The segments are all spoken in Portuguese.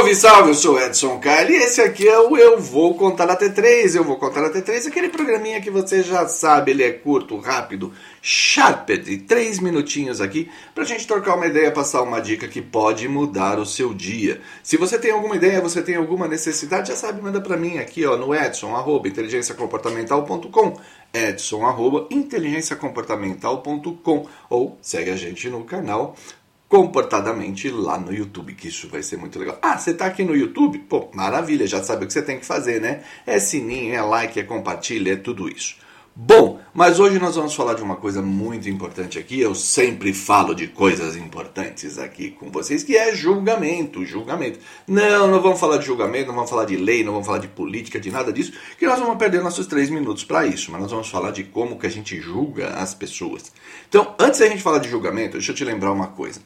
Salve, salve, eu sou Edson Carli e esse aqui é o Eu Vou Contar até 3. Eu Vou Contar até 3, aquele programinha que você já sabe, ele é curto, rápido, sharp, de 3 minutinhos aqui pra gente trocar uma ideia, passar uma dica que pode mudar o seu dia. Se você tem alguma ideia, você tem alguma necessidade, já sabe, manda pra mim aqui ó, no edson, arroba, inteligenciacomportamental.com edson, arroba, inteligenciacomportamental.com ou segue a gente no canal comportadamente lá no YouTube, que isso vai ser muito legal. Ah, você está aqui no YouTube? Pô, maravilha, já sabe o que você tem que fazer, né? É sininho, é like, é compartilha, é tudo isso. Bom, mas hoje nós vamos falar de uma coisa muito importante aqui. Eu sempre falo de coisas importantes aqui com vocês, que é julgamento, julgamento. Não, não vamos falar de julgamento, não vamos falar de lei, não vamos falar de política, de nada disso, que nós vamos perder nossos três minutos para isso. Mas nós vamos falar de como que a gente julga as pessoas. Então, antes da gente falar de julgamento, deixa eu te lembrar uma coisa.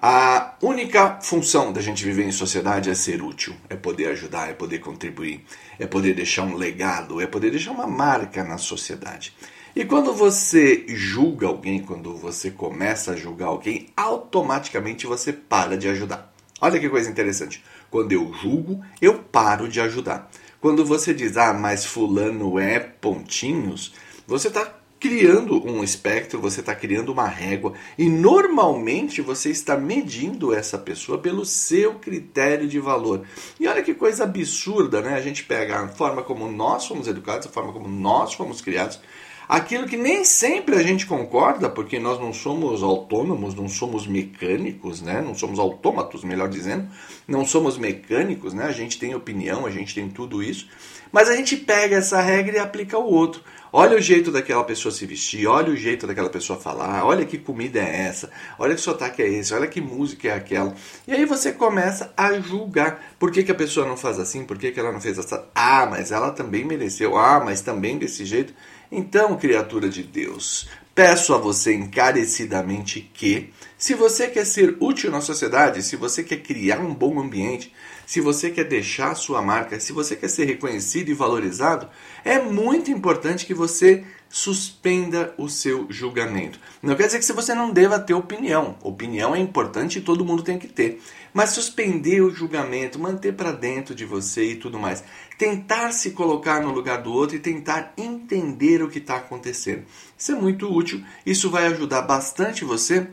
A única função da gente viver em sociedade é ser útil, é poder ajudar, é poder contribuir, é poder deixar um legado, é poder deixar uma marca na sociedade. E quando você julga alguém, quando você começa a julgar alguém, automaticamente você para de ajudar. Olha que coisa interessante. Quando eu julgo, eu paro de ajudar. Quando você diz, ah, mas fulano é pontinhos, você está criando um espectro, você está criando uma régua e normalmente você está medindo essa pessoa pelo seu critério de valor. E olha que coisa absurda, né? A gente pega a forma como nós fomos educados, a forma como nós fomos criados, aquilo que nem sempre a gente concorda, porque nós não somos autônomos, não somos mecânicos, né? Não somos autômatos, melhor dizendo, não somos mecânicos, né? A gente tem opinião, a gente tem tudo isso, mas a gente pega essa regra e aplica ao outro. Olha o jeito daquela pessoa se vestir, olha o jeito daquela pessoa falar, olha que comida é essa, olha que sotaque é esse, olha que música é aquela. E aí você começa a julgar. Por que, que a pessoa não faz assim? Por que, que ela não fez assim? Ah, mas ela também mereceu. Ah, mas também desse jeito. Então, criatura de Deus, peço a você encarecidamente que, se você quer ser útil na sociedade, se você quer criar um bom ambiente, se você quer deixar sua marca, se você quer ser reconhecido e valorizado, é muito importante que você suspenda o seu julgamento. Não quer dizer que você não deva ter opinião. Opinião é importante e todo mundo tem que ter. Mas suspender o julgamento, manter para dentro de você e tudo mais. Tentar se colocar no lugar do outro e tentar entender o que está acontecendo. Isso é muito útil. Isso vai ajudar bastante você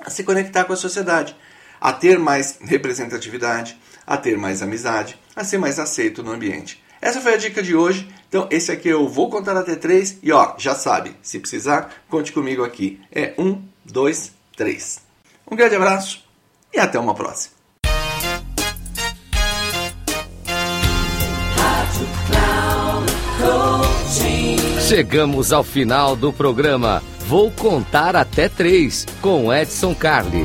a se conectar com a sociedade, a ter mais representatividade, a ter mais amizade, a ser mais aceito no ambiente. Essa foi a dica de hoje. Então, esse aqui eu vou contar até três. E ó, já sabe, se precisar, conte comigo aqui. É um, dois, três. Um grande abraço e até uma próxima. Chegamos ao final do programa. Vou contar até três com Edson Carli.